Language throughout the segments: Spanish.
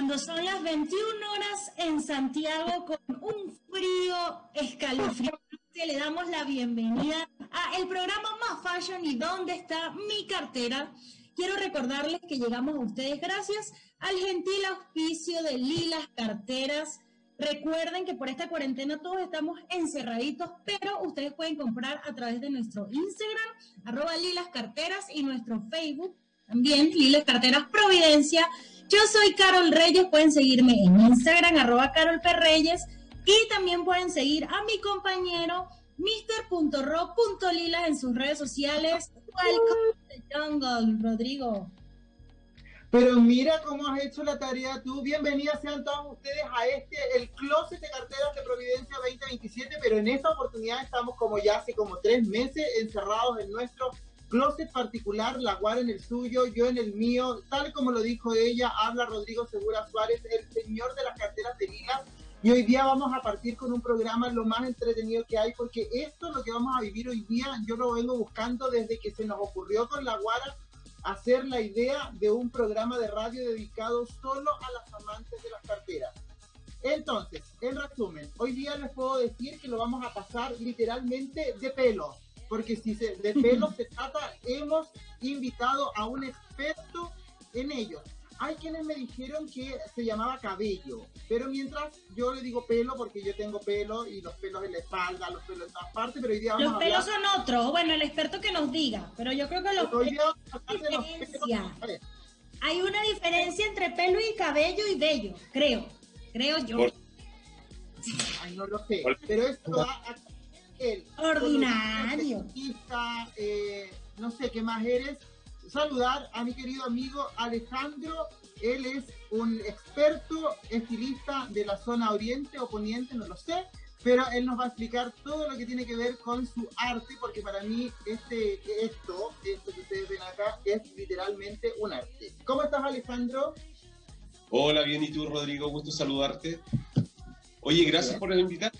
cuando son las 21 horas en Santiago con un frío escalofriante. Le damos la bienvenida a el programa más fashion y dónde está mi cartera. Quiero recordarles que llegamos a ustedes gracias al gentil auspicio de Lilas Carteras. Recuerden que por esta cuarentena todos estamos encerraditos, pero ustedes pueden comprar a través de nuestro Instagram, arroba Lilas Carteras, y nuestro Facebook, también Lilas Carteras Providencia. Yo soy Carol Reyes, pueden seguirme en Instagram, arroba Carol Reyes, y también pueden seguir a mi compañero Mr.ro.lilas en sus redes sociales. Welcome to the jungle, Rodrigo. Pero mira cómo has hecho la tarea tú. Bienvenidas sean todos ustedes a este, el Closet de Carteras de Providencia 2027, pero en esta oportunidad estamos como ya hace como tres meses encerrados en nuestro closet particular, la Guara en el suyo, yo en el mío, tal como lo dijo ella, habla Rodrigo Segura Suárez, el señor de las carteras de liga. Y hoy día vamos a partir con un programa lo más entretenido que hay, porque esto, lo que vamos a vivir hoy día, yo lo vengo buscando desde que se nos ocurrió con la Guara hacer la idea de un programa de radio dedicado solo a las amantes de las carteras. Entonces, en resumen, hoy día les puedo decir que lo vamos a pasar literalmente de pelo porque si se, de pelo se trata, hemos invitado a un experto en ello. Hay quienes me dijeron que se llamaba cabello, pero mientras yo le digo pelo porque yo tengo pelo y los pelos en la espalda, los pelos en todas partes, pero hoy día vamos Los pelos son otros, bueno, el experto que nos diga, pero yo creo que los pelos, Hay una diferencia entre pelo y cabello y vello, creo, creo yo. Ay, no lo sé, pero esto va a Ordinario. Eh, no sé qué más eres. Saludar a mi querido amigo Alejandro. Él es un experto estilista de la zona oriente o poniente, no lo sé, pero él nos va a explicar todo lo que tiene que ver con su arte, porque para mí este, esto, esto que ustedes ven acá, es literalmente un arte. ¿Cómo estás, Alejandro? Hola, bien, ¿y tú, Rodrigo? Gusto saludarte. Oye, gracias por invitar.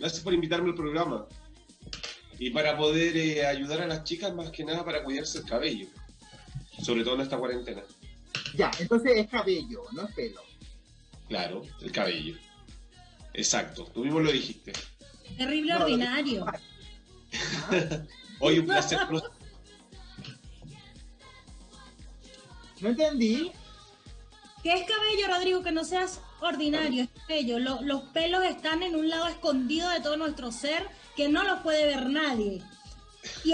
Gracias por invitarme al programa. Y para poder eh, ayudar a las chicas más que nada para cuidarse el cabello. Sobre todo en esta cuarentena. Ya, entonces es cabello, no es pelo. Claro, el cabello. Exacto, tú mismo lo dijiste. Terrible ordinario. Hoy un placer. no entendí. ¿Qué es cabello, Rodrigo? Que no seas ordinario, es bello. los pelos están en un lado escondido de todo nuestro ser que no los puede ver nadie. Y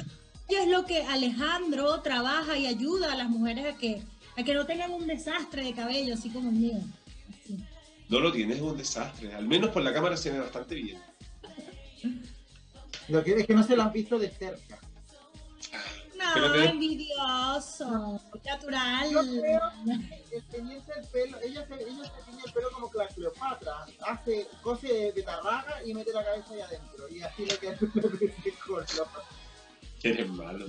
es lo que Alejandro trabaja y ayuda a las mujeres a que, a que no tengan un desastre de cabello, así como el mío. No lo tienes, es un desastre. Al menos por la cámara se ve bastante bien. Lo que es que no se lo has visto de cerca. No, envidioso, natural. Yo creo que teñirse el pelo, ella se, ella se tiñe el pelo como que la Cleopatra, hace, cose de tarraga y mete la cabeza ahí adentro, y así le queda el color. Que eres malo.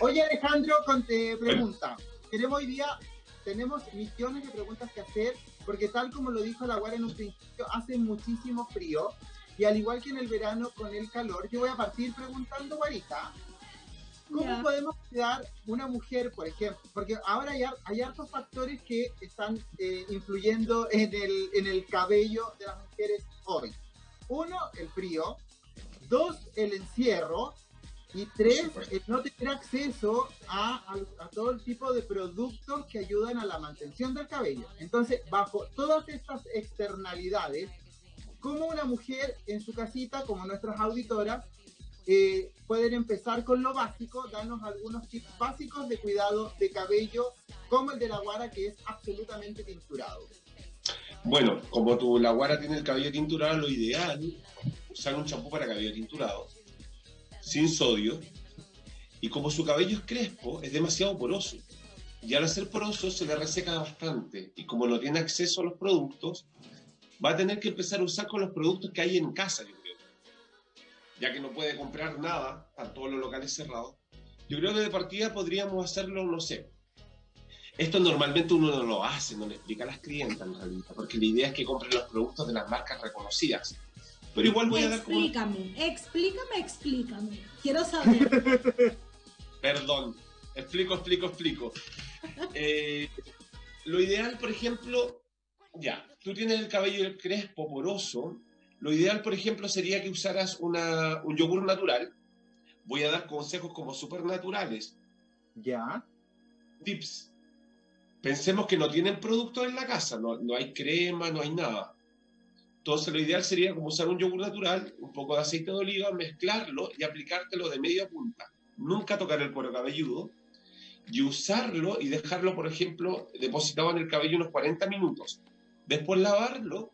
Oye Alejandro, con, te pregunta, queremos hoy día, tenemos millones de preguntas que hacer, porque tal como lo dijo la Guardia en un principio, hace muchísimo frío, y al igual que en el verano con el calor, yo voy a partir preguntando, Guarita, ¿Cómo podemos cuidar una mujer, por ejemplo? Porque ahora hay, hay hartos factores que están eh, influyendo en el, en el cabello de las mujeres hoy. Uno, el frío. Dos, el encierro. Y tres, el no tener acceso a, a, todo el tipo de productos que ayudan a la mantención del cabello. Entonces, bajo todas estas externalidades, ¿cómo una mujer en su casita, como nuestras auditoras, eh, pueden empezar con lo básico, darnos algunos tips básicos de cuidado de cabello, como el de la guara, que es absolutamente tinturado. Bueno, como tu la guara tiene el cabello tinturado, lo ideal es usar un champú para cabello tinturado, sin sodio, y como su cabello es crespo, es demasiado poroso. Y al ser poroso se le reseca bastante, y como no tiene acceso a los productos, va a tener que empezar a usar con los productos que hay en casa, ya que no puede comprar nada, están todos los locales cerrados. Yo creo que de partida podríamos hacerlo, no sé. Esto normalmente uno no lo hace, no le explica a las clientas en realidad, porque la idea es que compren los productos de las marcas reconocidas. Pero igual voy a dar como... Explícame, explícame, explícame. Quiero saber. Perdón, explico, explico, explico. Eh, lo ideal, por ejemplo, ya, tú tienes el cabello crespo, poroso. Lo ideal, por ejemplo, sería que usaras una, un yogur natural. Voy a dar consejos como supernaturales. Ya. Tips. Pensemos que no tienen productos en la casa, no, no hay crema, no hay nada. Entonces lo ideal sería como usar un yogur natural, un poco de aceite de oliva, mezclarlo y aplicártelo de media punta. Nunca tocar el cuero cabelludo y usarlo y dejarlo, por ejemplo, depositado en el cabello unos 40 minutos. Después lavarlo.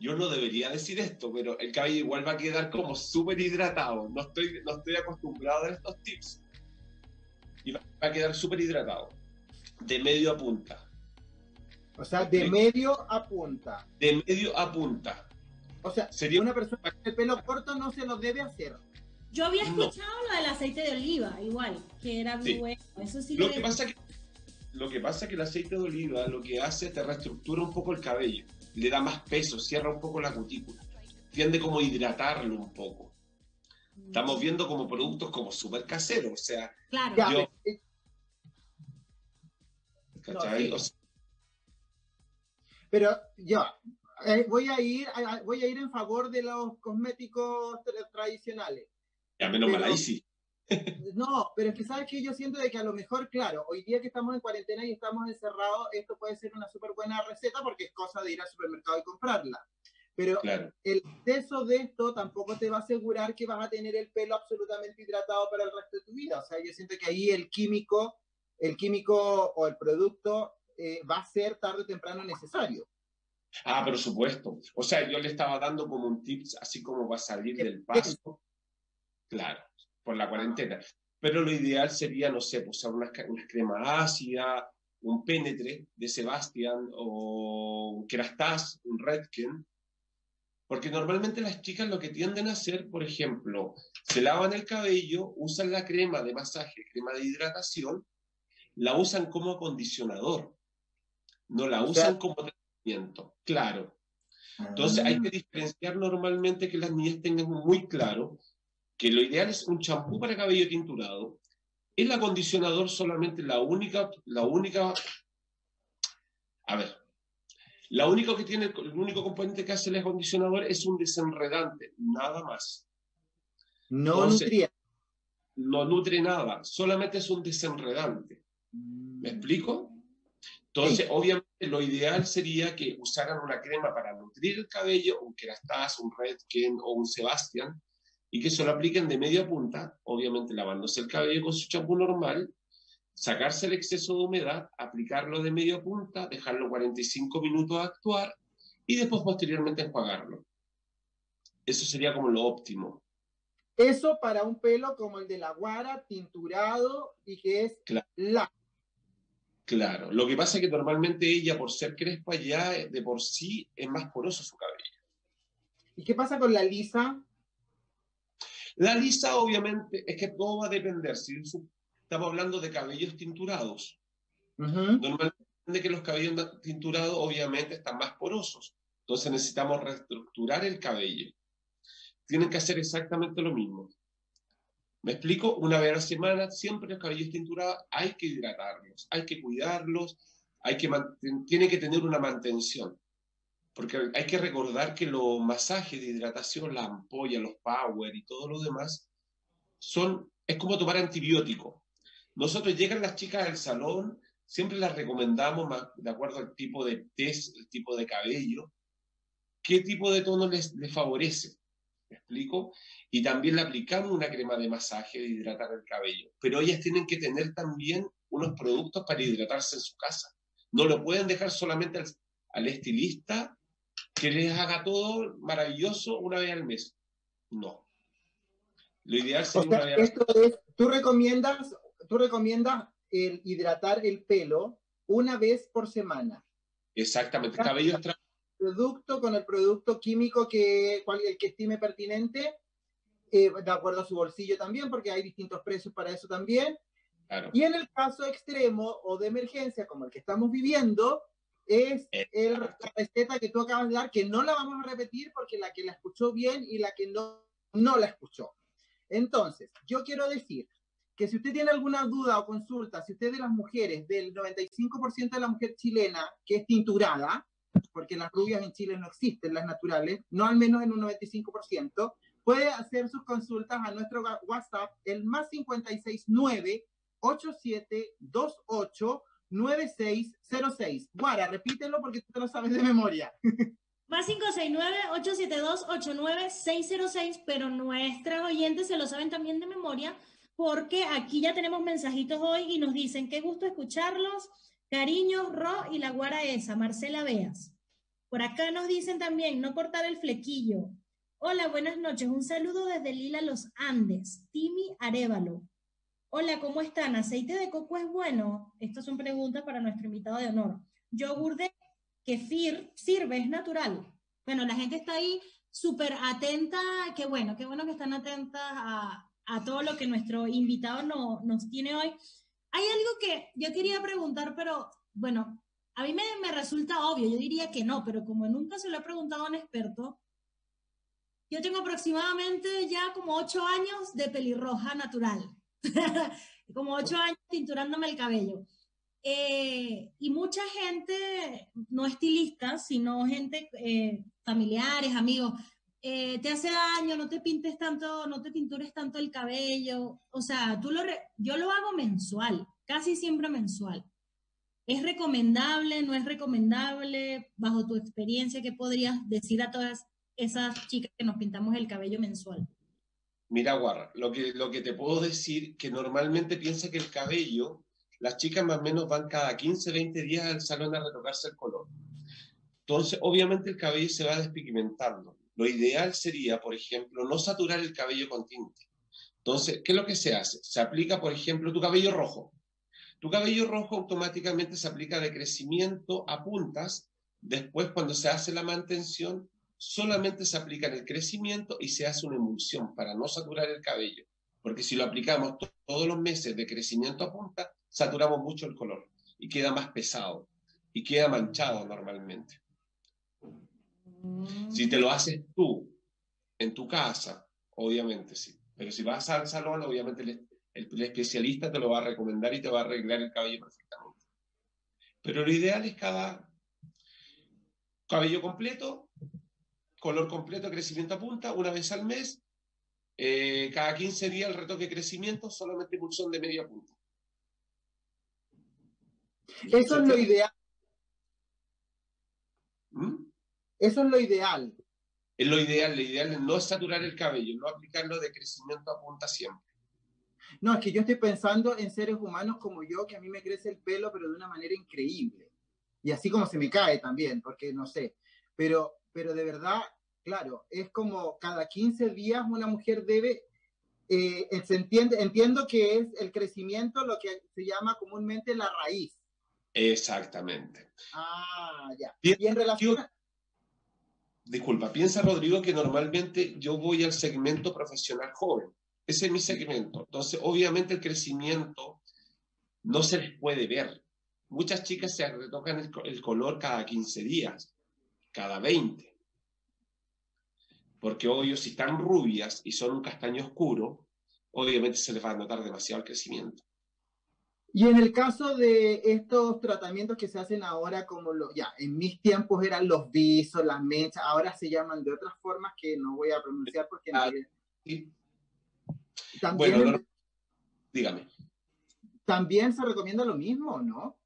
Yo no debería decir esto, pero el cabello igual va a quedar como súper hidratado. No estoy, no estoy acostumbrado a estos tips. Y va a quedar súper hidratado. De medio a punta. O sea, de medio a punta. De medio a punta. O sea, Sería... una persona con el pelo corto no se lo debe hacer. Yo había escuchado lo del aceite de oliva, igual, que era muy bueno. Eso sí lo, que pasa que lo que pasa es que el aceite de oliva lo que hace es te reestructura un poco el cabello, le da más peso, cierra un poco la cutícula, tiende como a hidratarlo un poco. Estamos viendo como productos como súper caseros, o sea, claro. ¿Cachai? Pero ya, eh, voy a ir voy a ir en favor de los cosméticos tradicionales. Ya menos mal ahí sí. No, pero es que sabes que yo siento de que a lo mejor, claro, hoy día que estamos en cuarentena y estamos encerrados, esto puede ser una súper buena receta porque es cosa de ir al supermercado y comprarla. Pero el exceso de esto tampoco te va a asegurar que vas a tener el pelo absolutamente hidratado para el resto de tu vida. O sea, yo siento que ahí el químico, el químico o el producto eh, va a ser tarde o temprano necesario. Ah, por supuesto. O sea, yo le estaba dando como un tips, así como va a salir del paso. Claro, por la cuarentena. Pero lo ideal sería, no sé, usar una, una crema ácida, un penetre de Sebastian o un Kerastase, un Redken. Porque normalmente las chicas lo que tienden a hacer, por ejemplo, se lavan el cabello, usan la crema de masaje, crema de hidratación, la usan como acondicionador, no la usan como tratamiento, claro. Entonces hay que ah. diferenciar normalmente que las niñas tengan muy claro que lo ideal es un champú para cabello tinturado. El acondicionador solamente la única, la única, a ver, la única que tiene, el único componente que hace el acondicionador es un desenredante, nada más. No nutre. No nutre nada, solamente es un desenredante. ¿Me explico? Entonces, obviamente, lo ideal sería que usaran una crema para nutrir el cabello, un Kerastase, un Redken o un Sebastian, y que se lo apliquen de media punta, obviamente lavándose el cabello con su champú normal, sacarse el exceso de humedad, aplicarlo de media punta, dejarlo 45 minutos a actuar y después posteriormente enjuagarlo. Eso sería como lo óptimo. Eso para un pelo como el de la guara, tinturado y que es claro. la. Claro, lo que pasa es que normalmente ella, por ser crespa, ya de por sí es más poroso su cabello. ¿Y qué pasa con la lisa? La lisa, obviamente, es que todo va a depender. Si estamos hablando de cabellos tinturados, normalmente que los cabellos tinturados, obviamente, están más porosos. Entonces necesitamos reestructurar el cabello. Tienen que hacer exactamente lo mismo. ¿Me explico? Una vez a la semana, siempre los cabellos tinturados hay que hidratarlos, hay que cuidarlos, hay que tiene que tener una mantención. Porque hay que recordar que los masajes de hidratación, la ampolla, los power y todo lo demás, son, es como tomar antibiótico. Nosotros llegan las chicas al salón, siempre las recomendamos de acuerdo al tipo de test, el tipo de cabello, qué tipo de tono les, les favorece. ¿Me explico? Y también le aplicamos una crema de masaje de hidratar el cabello. Pero ellas tienen que tener también unos productos para hidratarse en su casa. No lo pueden dejar solamente al, al estilista que les haga todo maravilloso una vez al mes. No. Lo ideal sería esto es, tú recomiendas, tú recomiendas el hidratar el pelo una vez por semana. Exactamente, cabello producto con el producto químico que cual, el que estime pertinente, eh, de acuerdo a su bolsillo también, porque hay distintos precios para eso también. Y en el caso extremo o de emergencia como el que estamos viviendo, es el, la receta que tú acabas de dar, que no la vamos a repetir porque la que la escuchó bien y la que no, no la escuchó. Entonces, yo quiero decir que si usted tiene alguna duda o consulta, si usted de las mujeres, del 95% de la mujer chilena que es tinturada, porque las rubias en Chile no existen, las naturales, no al menos en un 95%, puede hacer sus consultas a nuestro WhatsApp, el más 569 8728 9606. Guara, repítelo porque tú te lo sabes de memoria. Más 569-872-89606, pero nuestras oyentes se lo saben también de memoria porque aquí ya tenemos mensajitos hoy y nos dicen, qué gusto escucharlos, cariños, Ro y la guara esa, Marcela Veas. Por acá nos dicen también, no cortar el flequillo. Hola, buenas noches, un saludo desde Lila Los Andes, Timi Arevalo. Hola, ¿cómo están? ¿Aceite de coco es bueno? Estas son preguntas para nuestro invitado de honor. Yogur de kefir sirve, es natural. Bueno, la gente está ahí súper atenta, qué bueno, qué bueno que están atentas a, a todo lo que nuestro invitado no, nos tiene hoy. Hay algo que yo quería preguntar, pero bueno, a mí me, me, resulta obvio, yo diría que no, pero como nunca se lo he preguntado a un experto, yo tengo aproximadamente ya como ocho años de pelirroja natural, como ocho años tinturándome el cabello. Eh, y mucha gente, no estilista, sino gente, eh, familiares, amigos, eh, te hace daño, no te pintes tanto, no te pintures tanto el cabello. O sea, tú lo yo lo hago mensual, casi siempre mensual. ¿Es recomendable, no es recomendable? Bajo tu experiencia, ¿qué podrías decir a todas esas chicas que nos pintamos el cabello mensual? Mira, Guarra, lo que, lo que te puedo decir que normalmente piensa que el cabello, las chicas más o menos van cada 15, 20 días al salón a retocarse el color. Entonces, obviamente el cabello se va despigmentando. Lo ideal sería, por ejemplo, no saturar el cabello con tinte. Entonces, ¿qué es lo que se hace? Se aplica, por ejemplo, tu cabello rojo. Tu cabello rojo automáticamente se aplica de crecimiento a puntas. Después, cuando se hace la mantención, solamente se aplica en el crecimiento y se hace una emulsión para no saturar el cabello. Porque si lo aplicamos todos los meses de crecimiento a punta, saturamos mucho el color y queda más pesado y queda manchado normalmente. Si te lo haces tú, en tu casa, obviamente sí. Pero si vas al salón, obviamente el, especialista te lo va a recomendar y te va a arreglar el cabello perfectamente. Pero lo ideal es cada cabello completo, color completo, crecimiento a punta, una vez al mes, eh, cada 15 días el retoque de crecimiento, solamente emulsión de media punta. Eso es lo ideal. ¿Mm? Eso es lo ideal. Es lo ideal, lo ideal es no saturar el cabello, no aplicarlo de crecimiento a punta siempre. No, es que yo estoy pensando en seres humanos como yo, que a mí me crece el pelo, pero de una manera increíble. Y así como se me cae también, porque no sé. Pero, pero de verdad, claro, es como cada 15 días una mujer debe, eh, se entiende, entiendo que es el crecimiento lo que se llama comúnmente la raíz. Exactamente. Ah, ya. Y en relación disculpa, piensa Rodrigo que normalmente yo voy al segmento profesional joven. Ese es mi segmento. Entonces, obviamente el crecimiento no se les puede ver. Muchas chicas se retocan el, color cada 15 días, cada 20. Porque obvio, si están rubias y son un castaño oscuro, obviamente se les va a notar demasiado el crecimiento. Y en el caso de estos tratamientos que se hacen ahora, como lo, ya, en mis tiempos eran los visos, las mechas, ahora se llaman de otras formas que no voy a pronunciar porque ah, También, bueno, dígame. También se recomienda lo mismo, ¿no?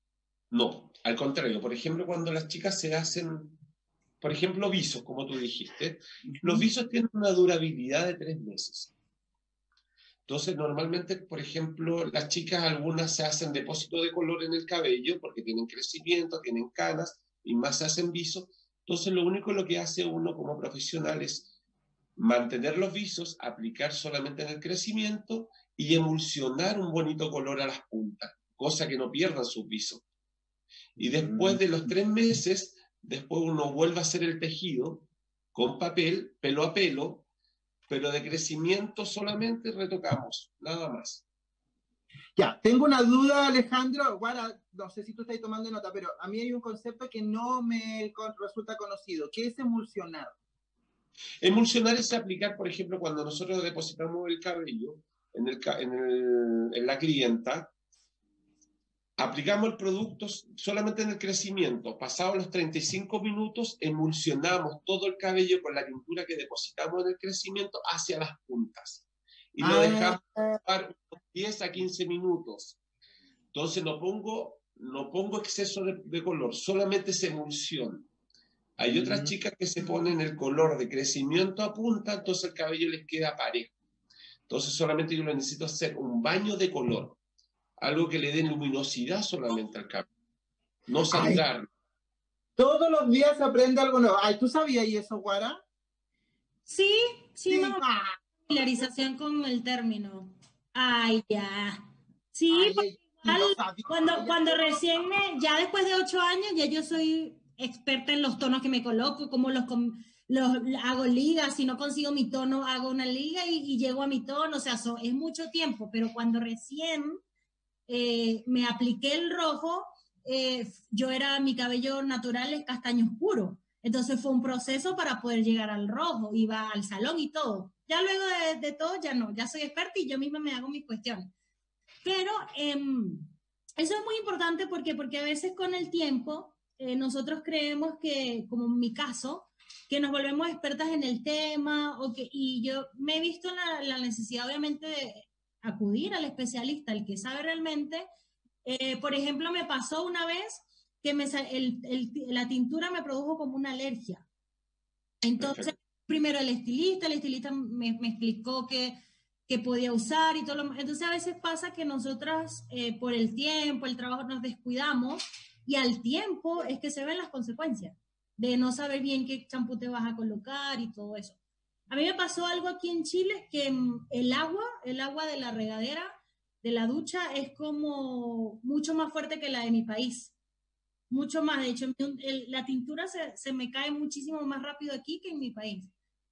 No, al contrario. Por ejemplo, cuando las chicas se hacen, por ejemplo, visos, como tú dijiste, los visos tienen una durabilidad de tres meses. Entonces, normalmente, por ejemplo, las chicas algunas se hacen depósito de color en el cabello porque tienen crecimiento, tienen canas y más se hacen visos. Entonces, lo único lo que hace uno como profesional es mantener los visos, aplicar solamente en el crecimiento y emulsionar un bonito color a las puntas, cosa que no pierdan sus visos. Y después de los tres meses, después uno vuelve a hacer el tejido con papel, pelo a pelo, pero de crecimiento solamente retocamos, nada más. Ya, tengo una duda, Alejandro. Bueno, no sé si tú estás tomando nota, pero a mí hay un concepto que no me resulta conocido. ¿Qué es emulsionar? Emulsionar es aplicar, por ejemplo, cuando nosotros depositamos el cabello, en, el, en, el, en la clienta, aplicamos el producto solamente en el crecimiento. Pasados los 35 minutos, emulsionamos todo el cabello con la tintura que depositamos en el crecimiento hacia las puntas. Y lo dejamos unos 10 a 15 minutos. Entonces no pongo, no pongo exceso de, de color, solamente se emulsiona. Hay otras chicas que se ponen el color de crecimiento a punta, entonces el cabello les queda parejo. Entonces solamente yo necesito hacer un baño de color, algo que le dé luminosidad solamente al cabello, no sangrar. Todos los días se aprende algo nuevo. Ay, ¿tú sabías eso, Guara? Sí, sí, sí. familiarización con el término. Ay, ya. Sí, cuando, cuando recién me, ya después de ocho años, ya yo soy experta en los tonos que me coloco, como los, los hago ligas, si no consigo mi tono, hago una liga y, llego a mi tono, o sea, es mucho tiempo, pero cuando recién eh, me apliqué el rojo, eh, yo era, mi cabello natural es castaño oscuro, entonces fue un proceso para poder llegar al rojo, iba al salón y todo. Ya luego de, todo, ya no, ya soy experta y yo misma me hago mis cuestiones. Pero em, eso es muy importante porque, porque a veces con el tiempo eh, nosotros creemos que, como en mi caso, que nos volvemos expertas en el tema, o que, y yo me he visto la, la necesidad, obviamente, de acudir al especialista, el que sabe realmente. Eh, por ejemplo, me pasó una vez que me, el, el, la tintura me produjo como una alergia. Entonces, primero el estilista, el estilista me, me explicó que, que, podía usar y todo lo Entonces, a veces pasa que nosotras, eh, por el tiempo, el trabajo, nos descuidamos y al tiempo es que se ven las consecuencias de no saber bien qué champú te vas a colocar y todo eso. A mí me pasó algo aquí en Chile que mm, el agua, el agua de la regadera, de la ducha, es como mucho más fuerte que la de mi país. Mucho más. De hecho, la tintura se, me cae muchísimo más rápido aquí que en mi país.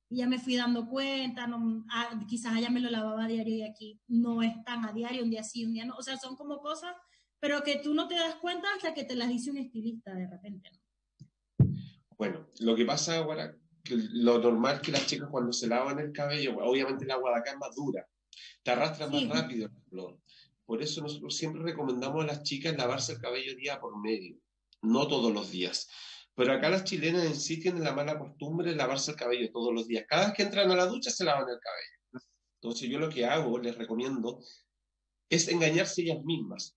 Y ya me fui dando cuenta, ah, quizás allá me lo lavaba a diario y aquí no es tan a diario, un día sí, un día no. O sea, son como cosas pero que tú no te das cuenta hasta que te las dice un estilista de repente, Bueno, lo que pasa ahora, lo normal es que las chicas cuando se lavan el cabello, obviamente el agua de acá es más dura, te arrastra más rápido el flor. Por eso nosotros siempre recomendamos a las chicas lavarse el cabello día por medio, no todos los días. Pero acá las chilenas en sí tienen la mala costumbre de lavarse el cabello todos los días. Cada vez que entran a la ducha se lavan el cabello. Entonces yo lo que hago, les recomiendo, es engañarse ellas mismas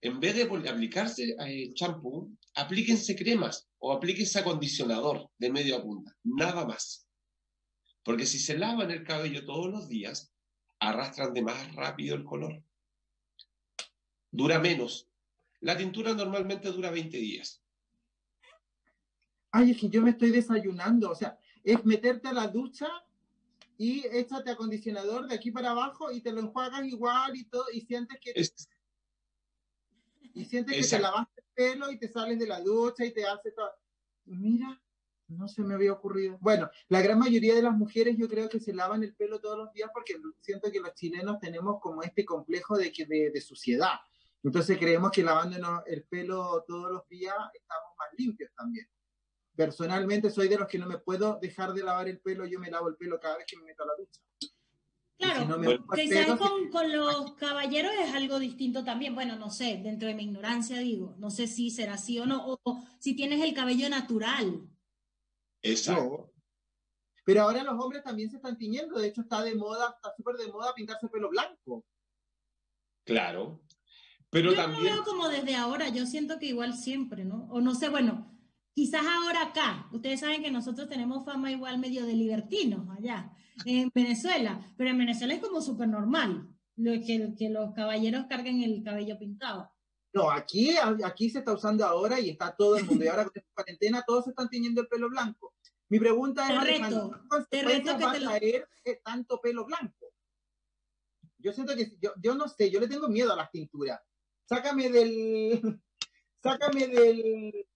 en vez de aplicarse el champú, aplíquense cremas o aplíquense acondicionador de medio a punta, nada más. Porque si se lavan el cabello todos los días, arrastran de más rápido el color. Dura menos. La tintura normalmente dura 20 días. Ay, es que yo me estoy desayunando. O sea, es meterte a la ducha y échate acondicionador de aquí para abajo y te lo enjuagas igual y todo y sientes que... Y sientes que te lavaste y te sales de la ducha y te hace todo. Mira, no se me había ocurrido. Bueno, la gran mayoría de las mujeres yo creo que se lavan el pelo todos los días porque siento que los chilenos tenemos como este complejo de, que, de, suciedad. Entonces creemos que lavándonos el pelo todos los días estamos más limpios también. Personalmente soy de los que no me puedo dejar de lavar el pelo, yo me lavo el pelo cada vez que me meto a la ducha. Claro, quizás con, los caballeros es algo distinto también. Bueno, no sé, dentro de mi ignorancia digo, no sé si será así o no, o, si tienes el cabello natural. Exacto. Pero ahora los hombres también se están tiñendo, de hecho está de moda, está súper de moda pintarse el pelo blanco. Claro. Pero yo también... lo veo como desde ahora, yo siento que igual siempre, ¿no? O no sé, bueno, quizás ahora acá, ustedes saben que nosotros tenemos fama igual medio de libertinos allá en Venezuela, pero en Venezuela es como súper normal lo que, que los caballeros carguen el cabello pintado. No, aquí, aquí se está usando ahora y está todo el mundo. Y ahora con esta cuarentena todos se están tiñendo el pelo blanco. Mi pregunta es, reto, te reto que va a traer tanto pelo blanco? Yo siento que, yo, yo no sé, yo le tengo miedo a las tinturas. Sácame del, sácame del,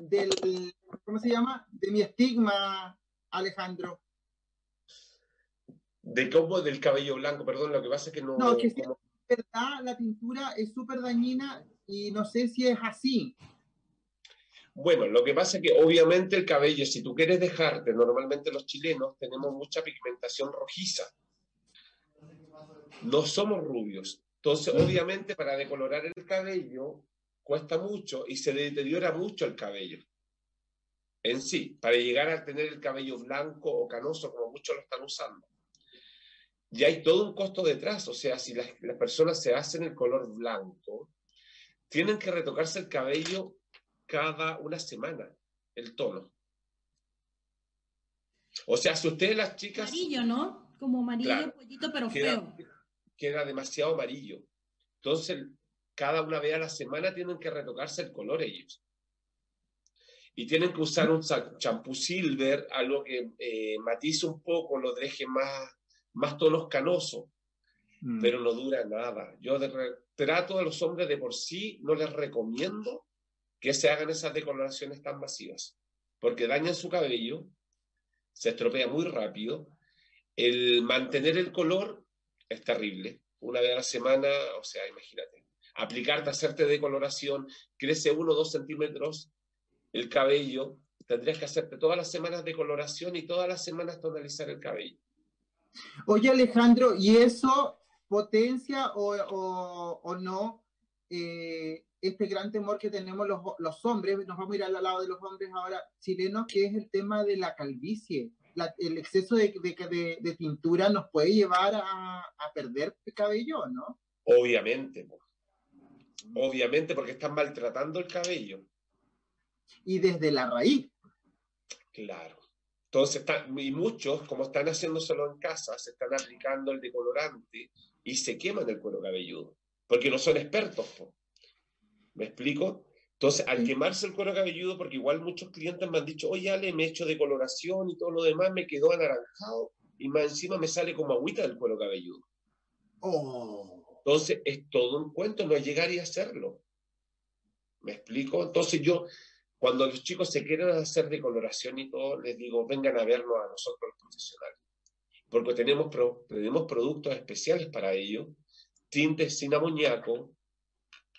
del, ¿cómo se llama? De mi estigma, Alejandro. ¿De cómo? Del cabello blanco, perdón, lo que pasa es que no... No, que si verdad, la pintura es súper dañina y no sé si es así. Bueno, lo que pasa es que obviamente el cabello, si tú quieres dejarte, normalmente los chilenos tenemos mucha pigmentación rojiza. no somos rubios. Entonces, obviamente, para decolorar el cabello cuesta mucho y se deteriora mucho el cabello en sí, para llegar a tener el cabello blanco o canoso, como muchos lo están usando. Y hay todo un costo detrás, o sea, si las, las personas se hacen el color blanco, tienen que retocarse el cabello cada una semana, el tono. O sea, si ustedes las chicas... Amarillo, ¿no? Como amarillo pollito, pero feo. Queda demasiado amarillo. Entonces, cada una vez a la semana tienen que retocarse el color ellos. Y tienen que usar un champú silver, algo que eh, matice un poco, lo deje más, más tonos canosos, mm. pero no dura nada. Yo trato a los hombres de por sí, no les recomiendo que se hagan esas decoloraciones tan masivas, porque dañan su cabello, se estropea muy rápido. El mantener el color es terrible. Una vez a la semana, o sea, imagínate, aplicarte, hacerte decoloración, crece uno o dos centímetros el cabello, tendrías que hacerte todas las semanas decoloración y todas las semanas tonalizar el cabello. Oye Alejandro, ¿y eso potencia o, no eh, este gran temor que tenemos los, los, hombres? Nos vamos a ir al lado de los hombres ahora chilenos, que es el tema de la calvicie. el exceso de, de, de, tintura nos puede llevar a, a perder cabello, ¿no? Obviamente, obviamente porque están maltratando el cabello. Y desde la raíz. Claro. Entonces, y muchos, como están haciéndoselo en casa, se están aplicando el decolorante y se queman el cuero cabelludo, porque no son expertos. ¿Me explico? Entonces, al quemarse el cuero cabelludo, porque igual muchos clientes me han dicho, oye, Ale, me he hecho decoloración y todo lo demás, me quedó anaranjado y más encima me sale como agüita del cuero cabelludo. Oh. Entonces, es todo un cuento, no es llegar y hacerlo. ¿Me explico? Entonces, yo cuando los chicos se quieren hacer decoloración y todo, les digo, vengan a vernos a nosotros los profesionales. Porque tenemos, tenemos productos especiales para ello, tintes sin amoníaco.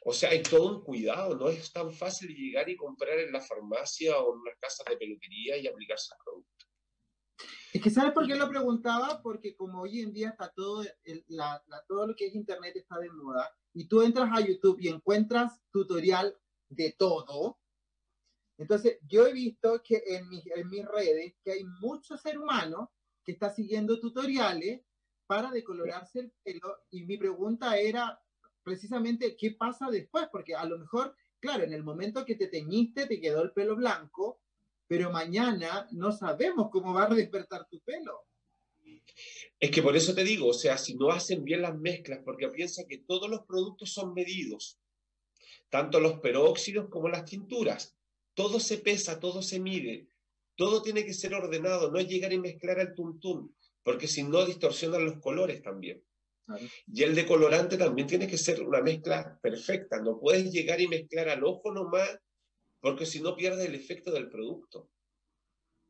O sea, hay todo un cuidado, no es tan fácil llegar y comprar en la farmacia o en unas casas de peluquería y aplicarse el producto. Es que, ¿sabes por qué lo preguntaba? Porque como hoy en día está todo, todo lo que es Internet está de moda, y tú entras a YouTube y encuentras tutorial de todo, entonces, yo he visto que en mis, en mis redes que hay muchos seres humanos que están siguiendo tutoriales para decolorarse el pelo y mi pregunta era precisamente qué pasa después, porque a lo mejor, claro, en el momento que te teñiste te quedó el pelo blanco, pero mañana no sabemos cómo va a despertar tu pelo. Es que por eso te digo, o sea, si no hacen bien las mezclas, porque piensa que todos los productos son medidos, tanto los peróxidos como las tinturas todo se pesa, todo se mide, todo tiene que ser ordenado, no llegar y mezclar al tuntún, porque si no distorsionan los colores también. Y el decolorante también tiene que ser una mezcla perfecta, no puedes llegar y mezclar al ojo nomás, porque si no pierdes el efecto del producto.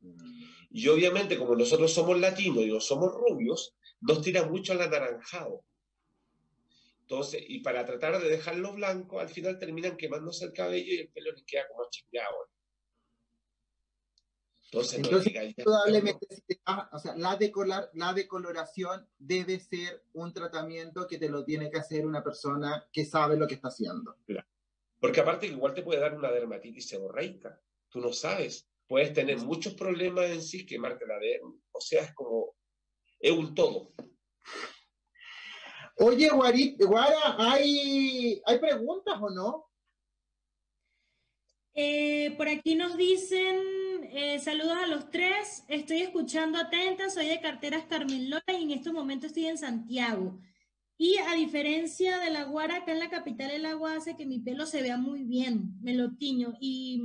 Mm. Y obviamente, como nosotros somos latinos y no somos rubios, nos tira mucho al anaranjado. Entonces, y para tratar de dejarlo blanco, al final terminan quemándose el cabello y el pelo les queda como chingado. Entonces, probablemente, o sea, la, decolar, la decoloración debe ser un tratamiento que te lo tiene que hacer una persona que sabe lo que está haciendo. Porque aparte igual te puede dar una dermatitis seborreica. Tú no sabes. Puedes tener muchos problemas en sí, quemarte la dermis. O sea, es como, es un todo. Oye, Guara, ¿hay, ¿hay preguntas o no? Eh, por aquí nos dicen, eh, saludos a los tres, estoy escuchando atenta, soy de Carteras Carmen Lola y en este momento estoy en Santiago. Y a diferencia de la guara, acá en la capital el agua hace que mi pelo se vea muy bien, me lo tiño. Y,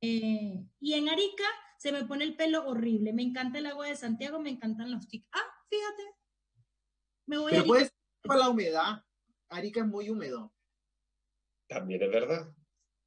eh, y en Arica se me pone el pelo horrible. Me encanta el agua de Santiago, me encantan los tics. Ah, fíjate, pero puede ser por la humedad. Arica es muy húmedo. También es verdad.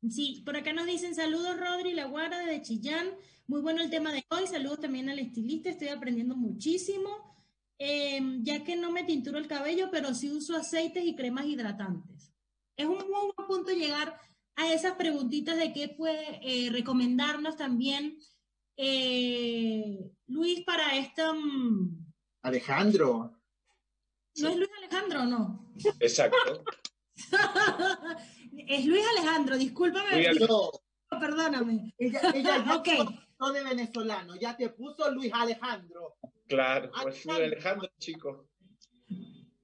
Sí, por acá nos dicen saludos Rodri, la guarda de Chillán. Muy bueno el tema de hoy. Saludos también al estilista. Estoy aprendiendo muchísimo. Em, ya que no me tinturo el cabello, pero sí uso aceites y cremas hidratantes. Es un muy buen punto llegar a esas preguntitas de qué puede eh, recomendarnos también eh, Luis para esta... Alejandro, ¿No es Luis Alejandro o no? Exacto. es Luis Alejandro, discúlpame. Luis Alejandro. Perdóname. Ella, Ok. Puso de venezolano, ya te puso Luis Alejandro. Claro, pues Luis Alejandro, chico.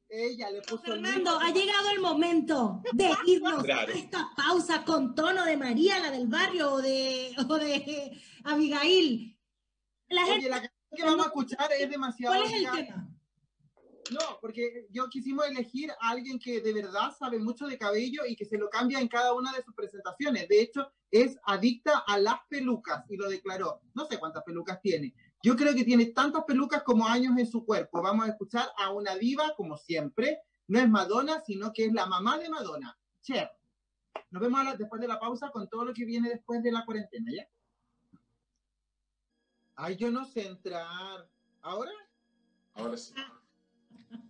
Ella le puso Fernando, Luis ha llegado el momento de irnos Claro. a esta pausa con tono de María, la del barrio, o de, o de Abigail. La gente, Oye, la canción que vamos a escuchar es demasiado. ¿Cuál es el tema? No, porque yo quisimos elegir a alguien que de verdad sabe mucho de cabello y que se lo cambia en cada una de sus presentaciones. De hecho, es adicta a las pelucas y lo declaró. No sé cuántas pelucas tiene. Yo creo que tiene tantas pelucas como años en su cuerpo. Vamos a escuchar a una diva, como siempre. No es Madonna, sino que es la mamá de Madonna, Cher. Nos vemos la- después de la pausa con todo lo que viene después de la cuarentena, ¿ya? Ay, yo no sé entrar. ¿Ahora? Ahora sí.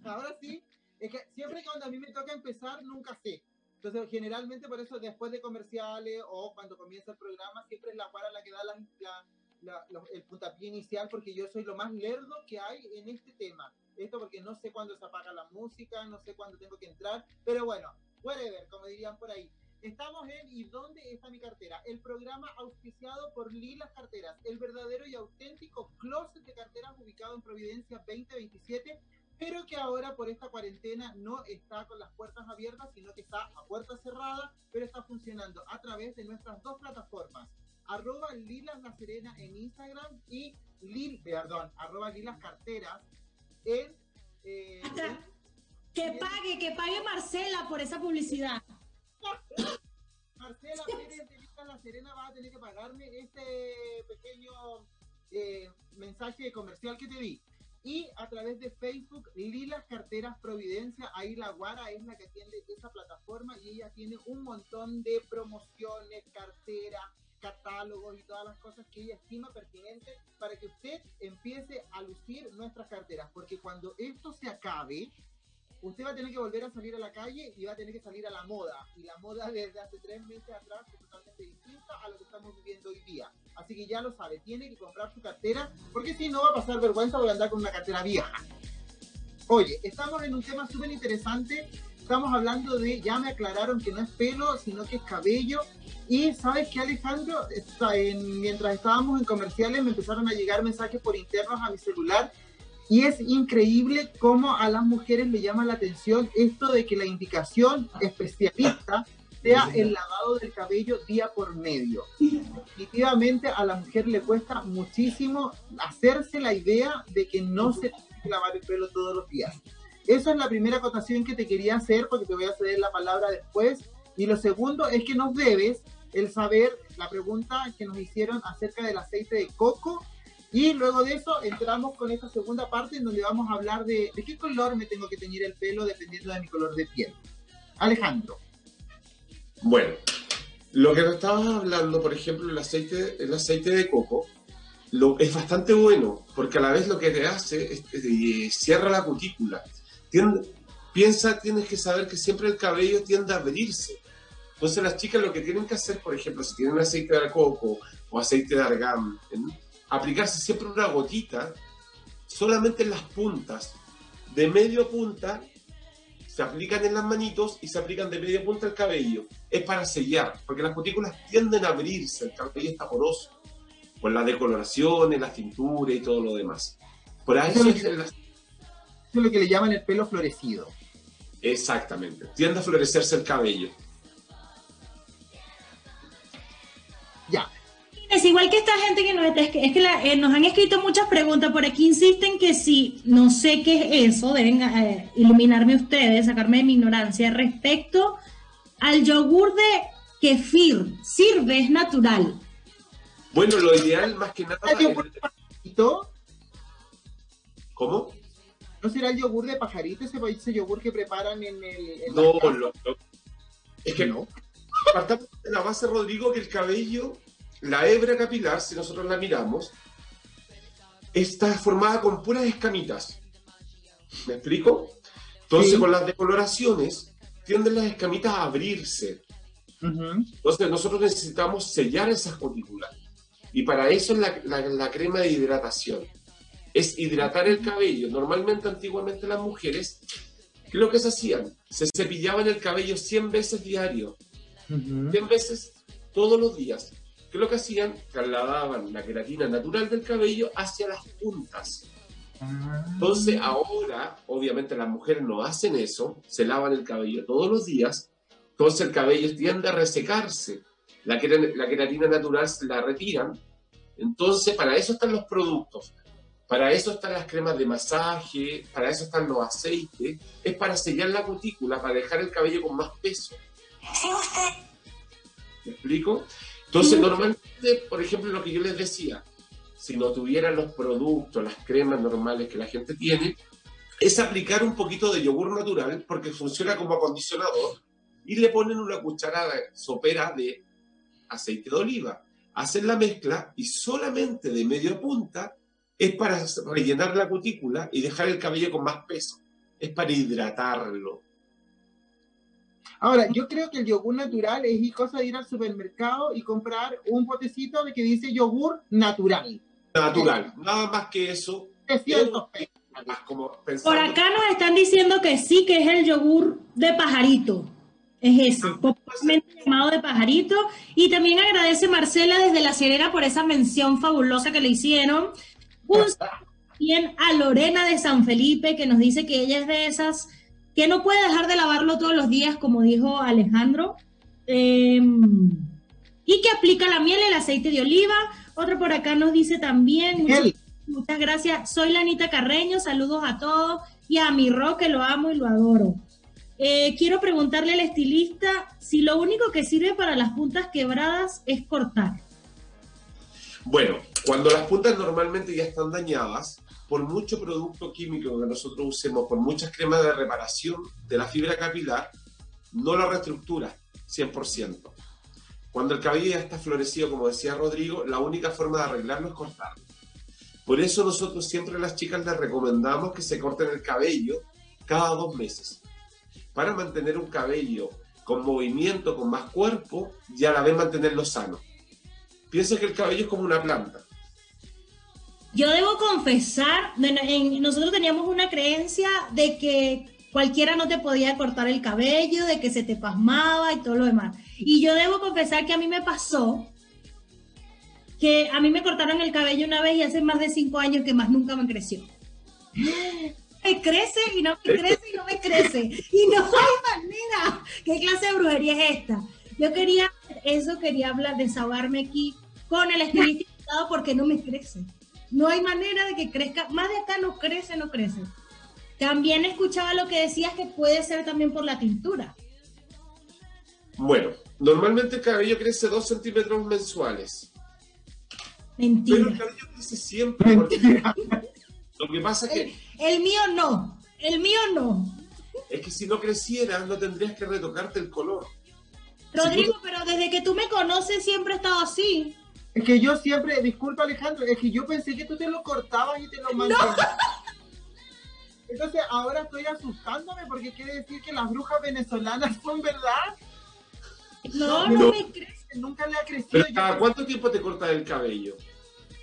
Ahora sí, es que siempre que cuando a mí me toca empezar, nunca sé. Entonces, generalmente por eso después de comerciales o cuando comienza el programa, siempre es la para la que da la, la- la- lo- el puntapié inicial, porque yo soy lo más lerdo que hay en este tema. Esto porque no sé cuándo se apaga la música, no sé cuándo tengo que entrar, pero bueno, whatever, como dirían por ahí. Estamos en ¿Y dónde está mi cartera? El programa auspiciado por Lilas Carteras, el verdadero y auténtico closet de carteras ubicado en Providencia 2027 pero que ahora por esta cuarentena no está con las puertas abiertas, sino que está a puerta cerrada, pero está funcionando a través de nuestras dos plataformas, arroba Lilas La Serena en Instagram y Lil, perdón, arroba Lilas Carteras en... eh, en- Que pague, que pague Marcela por esa publicidad. Marcela Pérez de Lilas La Serena va a tener que pagarme este pequeño eh, mensaje comercial que te di. Y a través de Facebook, Lilas Carteras Providencia, ahí la Guara es la que atiende esa plataforma y ella tiene un montón de promociones, carteras, catálogos y todas las cosas que ella estima pertinentes para que usted empiece a lucir nuestras carteras. Porque cuando esto se acabe, usted va a tener que volver a salir a la calle y va a tener que salir a la moda. Y la moda desde hace tres meses atrás es totalmente distinta a lo que estamos viviendo hoy día. Así que ya lo sabe, tiene que comprar su cartera, porque si no va a pasar vergüenza por andar con una cartera vieja. Oye, estamos en un tema súper interesante. Estamos hablando de, ya me aclararon que no es pelo, sino que es cabello. Y sabes que Alejandro, Está en- mientras estábamos en comerciales me empezaron a llegar mensajes por internos a mi celular y es increíble cómo a las mujeres le llama la atención esto de que la indicación especialista sea el lavado del cabello día por medio. Definitivamente a la mujer le cuesta muchísimo hacerse la idea de que no se tiene que lavar el pelo todos los días. Esa es la primera acotación que te quería hacer porque te voy a ceder la palabra después. Y lo segundo es que nos debes el saber la pregunta que nos hicieron acerca del aceite de coco y luego de eso entramos con esta segunda parte en donde vamos a hablar de, de qué color me tengo que teñir el pelo dependiendo de mi color de piel. Alejandro. Bueno, lo que nos estabas hablando, por ejemplo, el aceite, el aceite de coco, lo, es bastante bueno, porque a la vez lo que te hace es, eh, cierra la cutícula. Tiende- piensa, tienes que saber que siempre el cabello tiende a abrirse. Entonces las chicas lo que tienen que hacer, por ejemplo, si tienen aceite de coco o aceite de argán, ¿en? Aplicarse siempre una gotita solamente en las puntas, de medio punta, se aplican en las manitos y se aplican de media punta al cabello. Es para sellar, porque las cutículas tienden a abrirse, el cabello está poroso, por las decoloraciones, la cintura y todo lo demás. Por ahí Eso es que- Eso es lo que le llaman el pelo florecido. Exactamente, tiende a florecerse el cabello. Ya. Es igual que esta gente que nos, está- es que, es que la- eh, nos han escrito muchas preguntas, por aquí insisten que si no sé qué es eso, deben eh, iluminarme ustedes, sacarme de mi ignorancia respecto al yogur de kefir. Sirve, es natural. Bueno, lo ideal más que nada... ¿El yogur de pajarito? ¿Cómo? ¿No será el yogur de pajarito ese, ese yogur que preparan en el... en No, lo- lo- es que no. Partamos de la base, Rodrigo, que el cabello, la hebra capilar, si nosotros la miramos, está formada con puras escamitas. ¿Me explico? Entonces, Sí. con las decoloraciones, tienden las escamitas a abrirse. Entonces, nosotros necesitamos sellar esas cutículas. Y para eso es la, la- la crema de hidratación. Es hidratar el cabello. Normalmente, antiguamente, las mujeres ¿Qué es lo que se hacían? Se cepillaban el cabello 100 veces diario, 100 veces todos los días. ¿Qué es lo que hacían? Trasladaban la queratina natural del cabello hacia las puntas. Ah. Entonces ahora, obviamente las mujeres no hacen eso, se lavan el cabello todos los días, entonces el cabello tiende a resecarse, la, la queratina natural se la retiran, entonces para eso están los productos, para eso están las cremas de masaje, para eso están los aceites, es para sellar la cutícula, para dejar el cabello con más peso. ¿Me explico? Entonces, normalmente, por ejemplo, lo que yo les decía, si no tuvieran los productos, las cremas normales que la gente tiene, es aplicar un poquito de yogur natural porque funciona como acondicionador y le ponen una cucharada sopera de aceite de oliva. Hacen la mezcla y solamente de media punta es para rellenar la cutícula y dejar el cabello con más peso. Es para hidratarlo. Ahora, yo creo que el yogur natural es cosa de ir al supermercado y comprar un potecito de que dice yogur natural. Natural. Nada más que eso. 300 pesos. Además, como Por acá nos están diciendo que sí, que es el yogur de pajarito. Es ese, popularmente llamado de pajarito. Y también agradece Marcela desde La Sierra por esa mención fabulosa que le hicieron. Un saludo también a Lorena de San Felipe, que nos dice que ella es de esas que no puede dejar de lavarlo todos los días, como dijo Alejandro. Eh, y que aplica la miel, el aceite de oliva. Otro por acá nos dice también. Gel. Muchas gracias. Soy la Anita Carreño. Saludos a todos. Y a mi Ro, que lo amo y lo adoro. Eh, quiero preguntarle al estilista si lo único que sirve para las puntas quebradas es cortar. Bueno, cuando las puntas normalmente ya están dañadas, por mucho producto químico que nosotros usemos, por muchas cremas de reparación de la fibra capilar, no la reestructura 100%. Cuando el cabello ya está florecido, como decía Rodrigo, la única forma de arreglarlo es cortarlo. Por eso nosotros siempre a las chicas les recomendamos que se corten el cabello cada dos meses. Para mantener un cabello con movimiento, con más cuerpo, y a la vez mantenerlo sano. Piensa que el cabello es como una planta. Yo debo confesar, nosotros teníamos una creencia de que cualquiera no te podía cortar el cabello, de que se te pasmaba y todo lo demás. Y yo debo confesar que a mí me pasó que a mí me cortaron el cabello una vez y hace más de cinco años que más nunca me creció. Me crece y no me crece y no me crece. Y no hay manera. ¿Qué clase de brujería es esta? Yo quería, eso quería hablar, desahogarme aquí con el estilista porque no me crece. No hay manera de que crezca. Más de acá no crece, no crece. También escuchaba lo que decías que puede ser también por la tintura. Bueno, normalmente el cabello crece 2 centímetros mensuales. Pero el Mentira. cabello crece siempre. porque- Mentira. Lo que pasa es que, El mío no. El mío no. es que si no creciera, no tendrías que retocarte el color. Rodrigo, pero desde que tú me conoces siempre he estado así. Es que yo siempre, disculpa Alejandro, es que yo pensé que tú te lo cortabas y te lo mantenías. Entonces ahora estoy asustándome porque quiere decir que las brujas venezolanas son verdad. No, no, No. me crece. Nunca le ha crecido. Pero yo- ¿cada cuánto tiempo te cortas el cabello?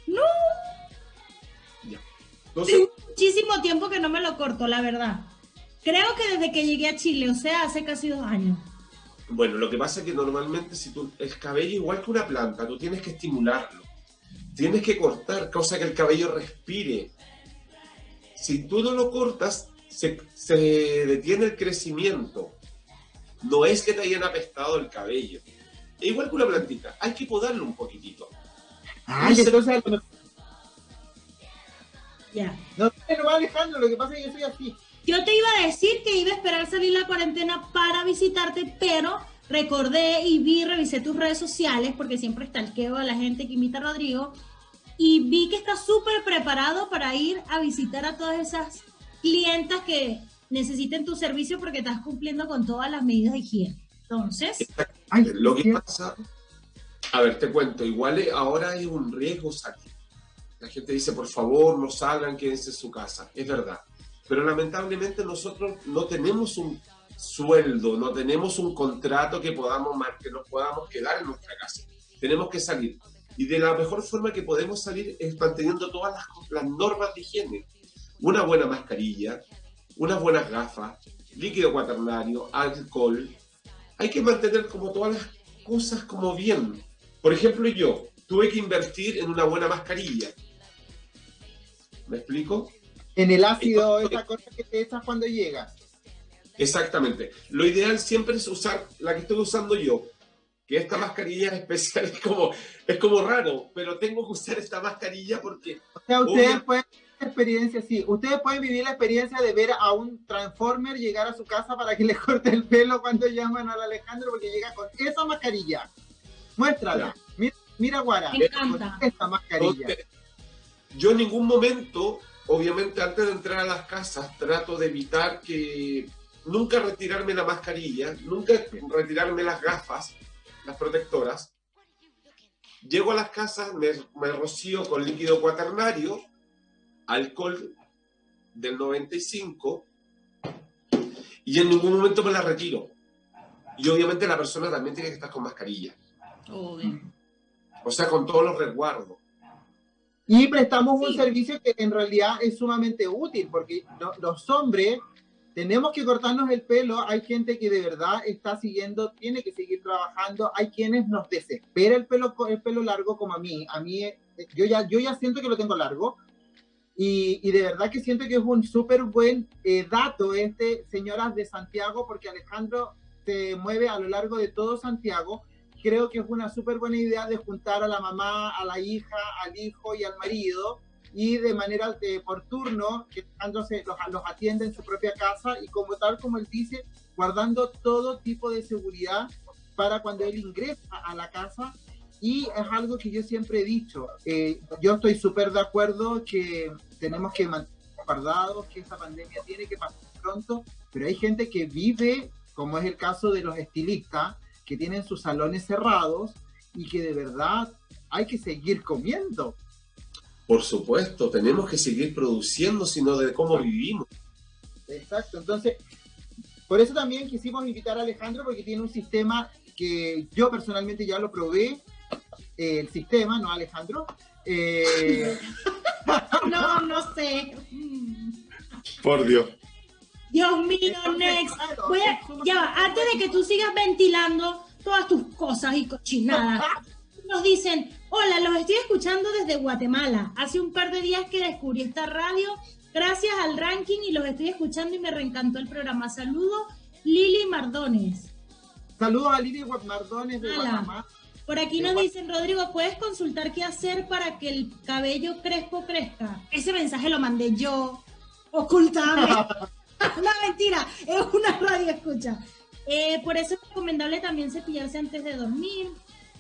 No. Ya. Entonces, Hace muchísimo tiempo que no me lo corto, la verdad. Creo que desde que llegué a Chile, o sea, hace casi dos años. Bueno, lo que pasa es que normalmente si tú, el cabello igual que una planta, tú tienes que estimularlo. Tienes que cortar, cosa que el cabello respire. Si tú no lo cortas, se, se detiene el crecimiento. No es que te hayan apestado el cabello. Es igual que una plantita, hay que podarlo un poquitito. Entonces no, Ya. no, no, Alejandro, lo que pasa es que yo soy así. Yo te iba a decir que iba a esperar salir la cuarentena para visitarte, pero recordé y vi, revisé tus redes sociales, porque siempre stalkeo a la gente que imita a Rodrigo, y vi que estás súper preparado para ir a visitar a todas esas clientas que necesiten tu servicio porque estás cumpliendo con todas las medidas de higiene. Entonces, Lo que pasa, a ver, te cuento, igual ahora hay un riesgo salir. La gente dice, por favor, no salgan, quédense en su casa. Es verdad. Pero lamentablemente nosotros no tenemos un sueldo, no tenemos un contrato que podamos que nos podamos quedar en nuestra casa. Tenemos que salir. Y de la mejor forma que podemos salir es manteniendo todas las, las normas de higiene. Una buena mascarilla, unas buenas gafas, líquido cuaternario, alcohol. Hay que mantener como todas las cosas como bien. Por ejemplo, yo tuve que invertir en una buena mascarilla. ¿Me explico? En el ácido, esa cosa que te echas cuando llegas. Exactamente. Lo ideal siempre es usar la que estoy usando yo, que esta mascarilla es especial, es como, es como raro, pero tengo que usar esta mascarilla porque... O sea, ustedes pueden experiencia, sí. Ustedes pueden vivir la experiencia de ver a un Transformer llegar a su casa para que le corte el pelo cuando llaman al Alejandro porque llega con esa mascarilla. Muéstrala. Mira, mira Guara. Me encanta. Esta mascarilla. Yo en ningún momento, obviamente antes de entrar a las casas, trato de evitar que nunca retirarme la mascarilla, nunca retirarme las gafas, las protectoras. Llego a las casas, me, me rocío con líquido cuaternario, alcohol del 95 y en ningún momento me la retiro. Y obviamente la persona también tiene que estar con mascarilla. O sea, con todos los resguardos. Y prestamos un servicio que en realidad es sumamente útil, porque los hombres tenemos que cortarnos el pelo. Hay gente que de verdad está siguiendo, tiene que seguir trabajando. Hay quienes nos desespera el pelo, el pelo largo, como a mí. A mí, eh, yo ya, yo ya siento que lo tengo largo. Y, y de verdad que siento que es un súper buen eh, dato este, señoras de Santiago, porque Alejandro se mueve a lo largo de todo Santiago creo que es una súper buena idea de juntar a la mamá, a la hija, al hijo y al marido y de manera de, por turno, que los, los atiende en su propia casa y como tal como él dice, guardando todo tipo de seguridad para cuando él ingresa a la casa. Y es algo que yo siempre he dicho, eh, yo estoy súper de acuerdo que tenemos que mantener guardados, que esta pandemia tiene que pasar pronto, pero hay gente que vive, como es el caso de los estilistas, que tienen sus salones cerrados y que de verdad hay que seguir comiendo. Por supuesto, tenemos que seguir produciendo, sino de cómo vivimos. Exacto, entonces, por eso también quisimos invitar a Alejandro, porque tiene un sistema que yo personalmente ya lo probé, eh, el sistema, ¿no, Alejandro? Eh, no, no sé. Por Dios. Dios mío, Next. ya antes de que tú sigas ventilando todas tus cosas y cochinadas, nos dicen, hola, los estoy escuchando desde Guatemala. Hace un par de días que descubrí esta radio, gracias al ranking y los estoy escuchando y me reencantó el programa. Saludos, Lili Mardones. Saludos a Lili Mardones de Guatemala. Por aquí nos dicen, Rodrigo, ¿puedes consultar qué hacer para que el cabello crespo crezca? Ese mensaje lo mandé yo. Ocultame. no, mentira, es una radio escucha. Eh, por eso es recomendable también cepillarse antes de dormir.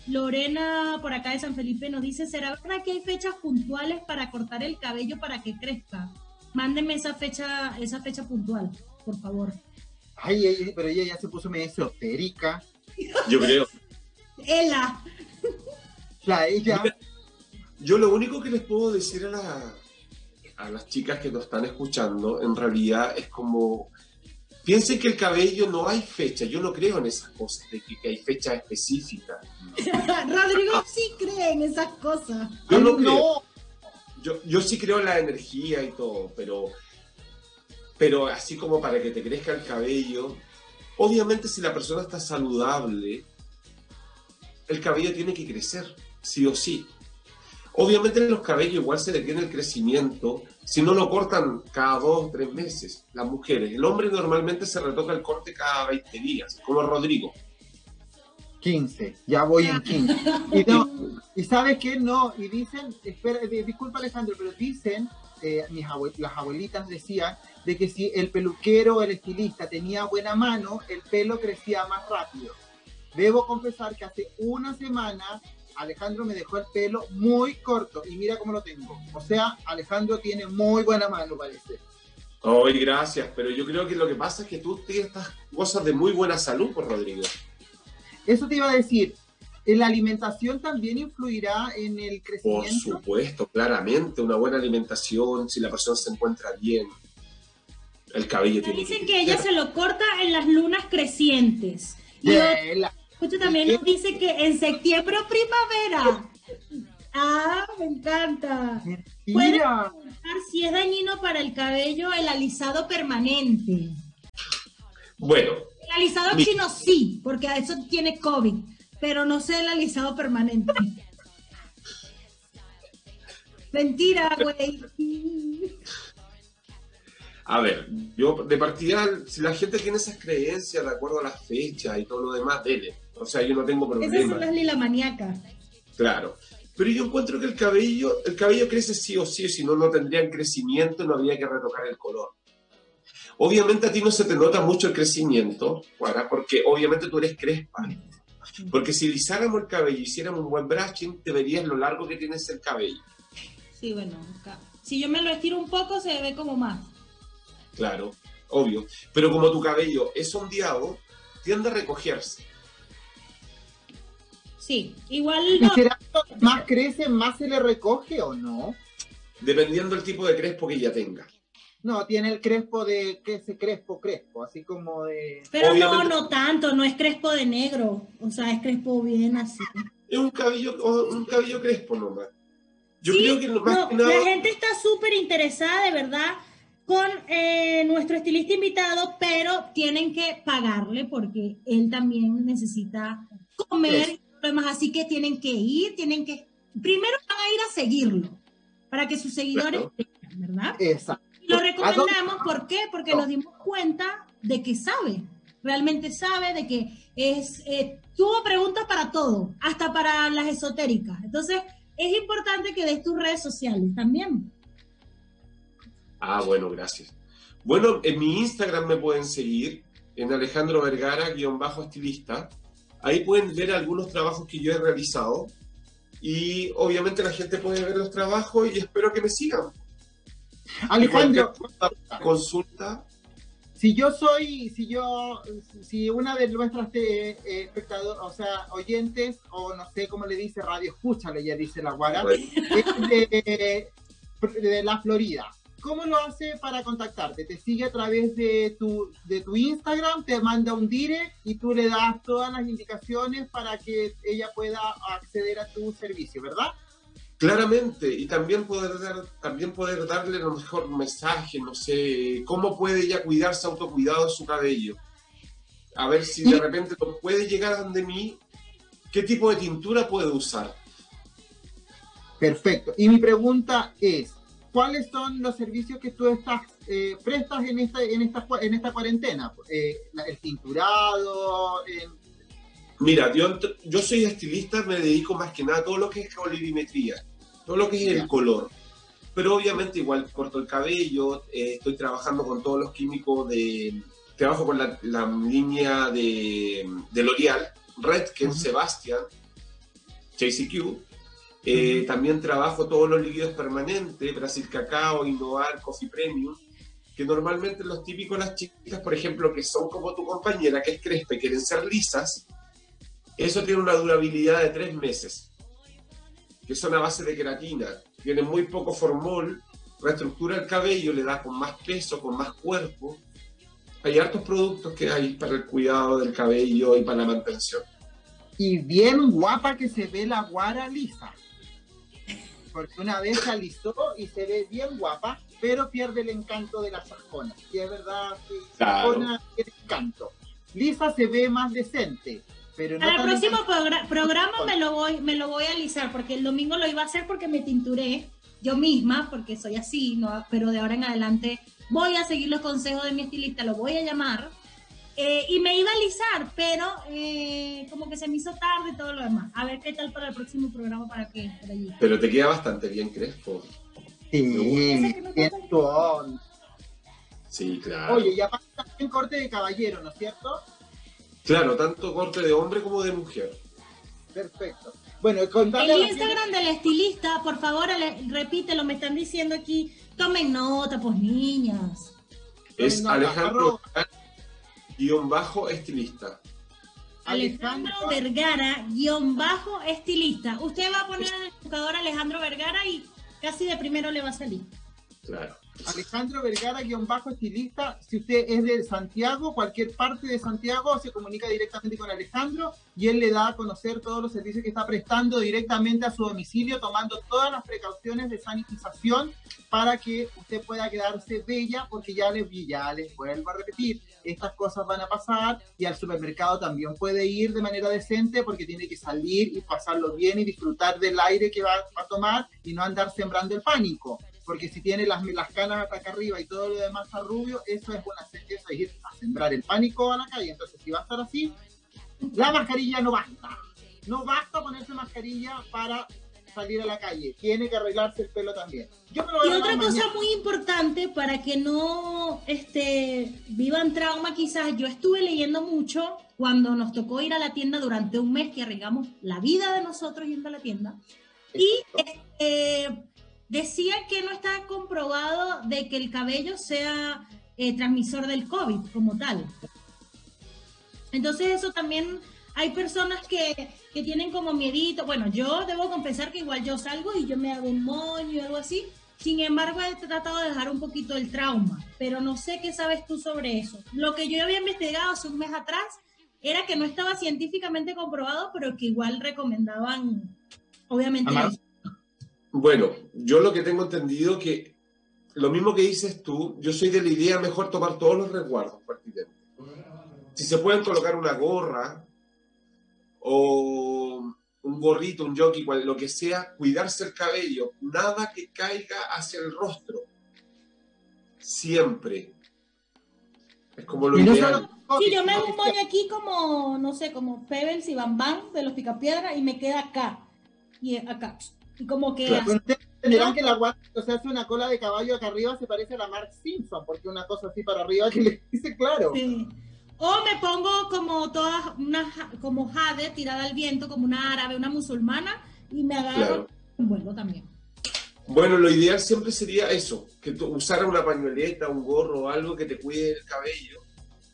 Lorena, por acá de San Felipe, nos dice, ¿será verdad que hay fechas puntuales para cortar el cabello para que crezca? Mándenme esa fecha, esa fecha puntual, por favor. Ay, pero ella ya se puso medio esotérica. Yo creo. Ella. La ella. Yo lo único que les puedo decir a la, a las chicas que nos están escuchando, en realidad es como, piensen que el cabello no hay fecha, yo no creo en esas cosas, de que, hay fecha específica. Rodrigo sí cree en esas cosas. Yo no creo. Yo, yo sí creo en la energía y todo, pero, pero así como para que te crezca el cabello, obviamente si la persona está saludable, el cabello tiene que crecer, sí o sí. Obviamente los cabellos igual se detiene el crecimiento si no lo cortan cada dos o tres meses las mujeres. El hombre normalmente se retoca el corte cada 20 días, como Rodrigo. 15, ya voy en 15. Y, no, y sabes qué, no, y dicen, espera, disculpa Alejandro, pero dicen, eh, mis las abuelitas decían, de que si el peluquero o el estilista tenía buena mano, el pelo crecía más rápido. Debo confesar que hace una semana Alejandro me dejó el pelo muy corto y mira cómo lo tengo. O sea, Alejandro tiene muy buena mano, parece. Ay, gracias, pero yo creo que lo que pasa es que tú tienes estas cosas de muy buena salud, por pues, Rodrigo. Eso te iba a decir. ¿La alimentación también influirá en el crecimiento? Por supuesto, claramente. Una buena alimentación, si la persona se encuentra bien, el cabello tiene Dicen que, ella se lo corta en las lunas crecientes. Y Escucha, también nos dice que en septiembre o primavera. Ah, me encanta. Puede preguntar si es dañino para el cabello el alisado permanente. Bueno. El alisado chino sí, porque eso tiene COVID, pero no sé el alisado permanente. Mentira, güey. A ver, yo de partida, si la gente tiene esas creencias de acuerdo a las fechas y todo lo demás, dele. O sea, yo no tengo problema. Esas son las lila maníacas. Claro. Pero yo encuentro que el cabello, el cabello crece sí o sí, si no, no tendrían crecimiento, no habría que retocar el color. Obviamente a ti no se te nota mucho el crecimiento, porque obviamente tú eres crespa. Porque si lisáramos el cabello y hiciéramos un buen brushing, te verías lo largo que tienes el cabello. Sí, bueno, si yo me lo estiro un poco, se ve como más. Claro, obvio. Pero como tu cabello es ondeado, tiende a recogerse. Sí, igual no. será más crece, más se le recoge o no? Dependiendo del tipo de crespo que ya tenga. No, tiene el crespo de que ese crespo, crespo, así como de. Pero no, no tanto, no es crespo de negro, o sea, es crespo bien así. Es un cabello, un cabello crespo nomás. Yo creo que más La gente está súper interesada, de verdad, con eh, nuestro estilista invitado, pero tienen que pagarle porque él también necesita comer Así que tienen que ir, tienen que. Primero van a ir a seguirlo para que sus seguidores ¿verdad? Exacto. lo recomendamos, ¿por qué? Porque nos dimos cuenta de que sabe, realmente sabe, de que es. Eh, tuvo preguntas para todo, hasta para las esotéricas. Entonces, es importante que des tus redes sociales también. Ah, bueno, gracias. Bueno, en mi Instagram me pueden seguir, en Alejandro Vergara, guion bajo estilista. Ahí pueden ver algunos trabajos que yo he realizado. Y obviamente la gente puede ver los trabajos y espero que me sigan. Alejandro, consulta. Si yo soy, si yo, si una de nuestras eh, espectadores, o sea, oyentes, o no sé cómo le dice, radio escúchale, ya dice la guara, es de, de la Florida ¿Cómo lo hace para contactarte? Te sigue a través de tu, de tu Instagram, te manda un direct y tú le das todas las indicaciones para que ella pueda acceder a tu servicio, ¿verdad? Claramente, y también poder, dar, también poder darle lo mejor mensaje, no sé, cómo puede ella cuidarse, autocuidado de su cabello. A ver si de repente puede llegar donde mí, qué tipo de tintura puede usar. Perfecto. Y mi pregunta es, ¿cuáles son los servicios que tú estás eh, prestas en esta, en esta, en esta cuarentena? Eh, el tinturado. Mira, yo, yo soy estilista, me dedico más que nada a todo lo que es colorimetría, todo lo que es el color. Pero obviamente igual corto el cabello, eh, estoy trabajando con todos los químicos de... Trabajo con la, línea de, de L'Oreal, Redken, Sebastian, JCQ, eh, también trabajo todos los líquidos permanentes, Brasil Cacao, Innovar, Coffee Premium, que normalmente los típicos las chicas, por ejemplo, que son como tu compañera, que es crespa y quieren ser lisas, eso tiene una durabilidad de tres meses, que son a base de queratina, tiene muy poco formol, reestructura el cabello, le da con más peso, con más cuerpo. Hay hartos productos que hay para el cuidado del cabello y para la mantención. Y bien guapa que se ve la guara lisa porque una vez se alisó y se ve bien guapa, pero pierde el encanto de la sajona. Y es verdad que sajona tiene encanto. Lisa se ve más decente. Pero Para el próximo programa me lo, voy, me lo voy a alisar, porque el domingo lo iba a hacer porque me tinturé yo misma, porque soy así, ¿no? pero de ahora en adelante voy a seguir los consejos de mi estilista, lo voy a llamar eh, y me iba a alisar, pero eh, como que se me hizo tarde y todo lo demás. A ver qué tal para el próximo programa para que por allí. Pero te queda bastante bien, Crespo. Sí, Sí, claro. Oye, ya pasa en corte de caballero, ¿no es cierto? Claro, tanto corte de hombre como de mujer. Perfecto. Bueno, el Instagram del estilista, por favor, repítelo, me están diciendo aquí, tomen nota, pues niñas. Es Alejandro guion bajo estilista. Alejandro Vergara, guion bajo estilista. Usted va a poner en el buscador Alejandro Vergara y casi de primero le va a salir. Claro. Alejandro Vergara, guion bajo estilista. Si usted es de Santiago, cualquier parte de Santiago, se comunica directamente con Alejandro y él le da a conocer todos los servicios que está prestando directamente a su domicilio, tomando todas las precauciones de sanitización para que usted pueda quedarse bella, porque ya les, ya les vuelvo a repetir, estas cosas van a pasar y al supermercado también puede ir de manera decente porque tiene que salir y pasarlo bien y disfrutar del aire que va a tomar y no andar sembrando el pánico porque si tiene las, las canas hasta acá arriba y todo lo demás está rubio, eso es una eso es ir a sembrar el pánico a la calle. Entonces, si va a estar así, la mascarilla no basta. No basta ponerse mascarilla para salir a la calle. Tiene que arreglarse el pelo también. y otra cosa muy importante para que no este, vivan trauma, quizás yo estuve leyendo mucho cuando nos tocó ir a la tienda durante un mes que arriesgamos la vida de nosotros yendo a la tienda. Y este, decía que no está comprobado de que el cabello sea eh, transmisor del COVID como tal. Entonces eso también hay personas que, que, tienen como miedito. Bueno, yo debo confesar que igual yo salgo y yo me hago un moño y algo así. Sin embargo, he tratado de dejar un poquito el trauma, pero no sé qué sabes tú sobre eso. Lo que yo había investigado hace un mes atrás era que no estaba científicamente comprobado, pero que igual recomendaban, obviamente, bueno, yo lo que tengo entendido que lo mismo que dices tú, yo soy de la idea mejor tomar todos los resguardos pertinentes. Si se pueden colocar una gorra o un gorrito, un jockey, lo que sea, cuidarse el cabello, nada que caiga hacia el rostro. Siempre. Es como lo ideal. Sí, yo me hago un moño aquí como, no sé, como Pebbles y Bam de los Picapiedra y me queda acá. Y acá. Y como que... Claro. que la guata, o sea, hace una cola de caballo acá arriba se parece a la Mark Simpson, porque una cosa así para arriba que le dice claro. Sí. O me pongo como todas, una, como jade tirada al viento, como una árabe, una musulmana, y me agarro un vuelo también. Bueno, lo ideal siempre sería eso, que tú usara una pañoleta, un gorro o algo que te cuide el cabello,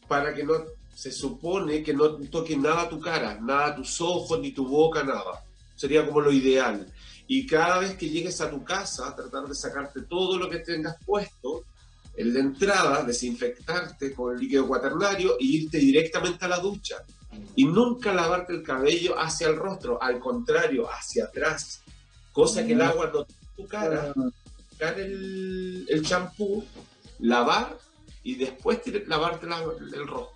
para que no, se supone que no toque nada tu cara, nada tus ojos, ni tu boca, nada. Sería como lo ideal. Y cada vez que llegues a tu casa, tratar de sacarte todo lo que tengas puesto, el de entrada, desinfectarte con el líquido cuaternario e irte directamente a la ducha. Y nunca lavarte el cabello hacia el rostro, al contrario, hacia atrás. Cosa que el agua no tu cara, sacar el champú, lavar y después lavarte el rostro.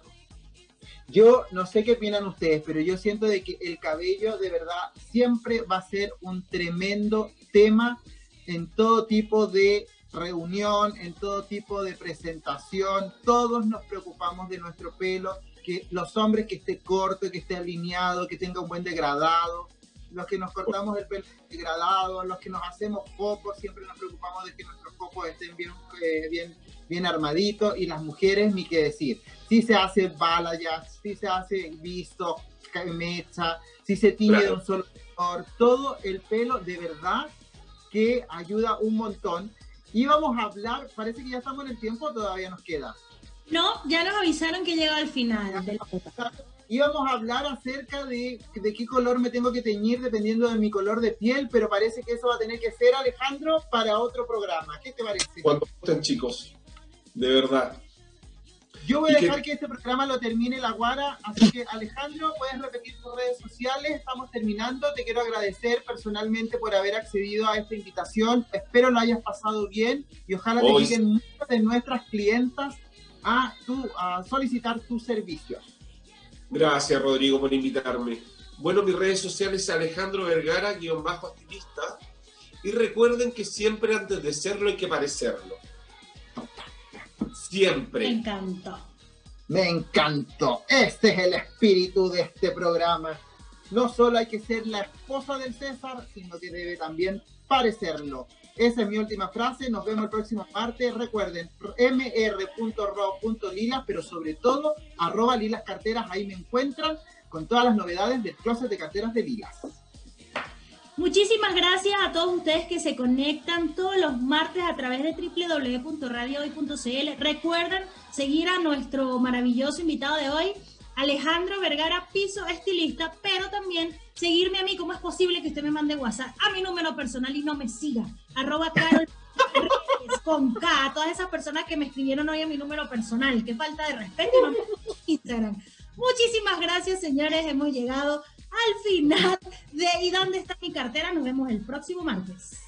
Yo no sé qué opinan ustedes, pero yo siento de que el cabello de verdad siempre va a ser un tremendo tema en todo tipo de reunión, en todo tipo de presentación. Todos nos preocupamos de nuestro pelo, que los hombres que esté corto, que esté alineado, que tenga un buen degradado. Los que nos cortamos el pelo degradado, los que nos hacemos focos, siempre nos preocupamos de que nuestros focos estén bien, eh, bien, bien armaditos y las mujeres ni qué decir si se hace balayage, si se hace visto, mecha, si se tiñe de un solo color, todo el pelo de verdad que ayuda un montón. Y vamos a hablar, parece que ya estamos en el tiempo, todavía nos queda. No, ya nos avisaron que llega al final. Íbamos a hablar acerca de, de qué color me tengo que teñir dependiendo de mi color de piel, pero parece que eso va a tener que ser, Alejandro, para otro programa. ¿Qué te parece? Cuando estén chicos, de verdad. Yo voy a dejar que... este programa lo termine la guara, así que Alejandro, puedes repetir tus redes sociales, estamos terminando, te quiero agradecer personalmente por haber accedido a esta invitación, espero lo hayas pasado bien y ojalá te lleguen muchas de nuestras clientas a, tu, a solicitar tus servicios. Gracias Rodrigo por invitarme. Bueno, mis redes sociales Alejandro Vergara, guion bajo activista. Y recuerden que siempre antes de serlo hay que parecerlo. Siempre. Me encantó. Me encantó. Este es el espíritu de este programa. No solo hay que ser la esposa del César, sino que debe también parecerlo. Esa es mi última frase. Nos vemos el próximo martes. Recuerden, mr.ro.lilas, pero sobre todo, arroba lilas carteras. Ahí me encuentran con todas las novedades del closet de carteras de lilas. Muchísimas gracias a todos ustedes que se conectan todos los martes a través de www.radiohoy.cl. Recuerden seguir a nuestro maravilloso invitado de hoy, Alejandro Vergara, piso estilista, pero también seguirme a mí. ¿Cómo es posible que usted me mande WhatsApp a mi número personal y no me siga? Arroba Carol con K, a todas esas personas que me escribieron hoy a mi número personal. Qué falta de respeto y Instagram. Muchísimas gracias, señores. Hemos llegado al final de ¿Y dónde está mi cartera? Nos vemos el próximo martes.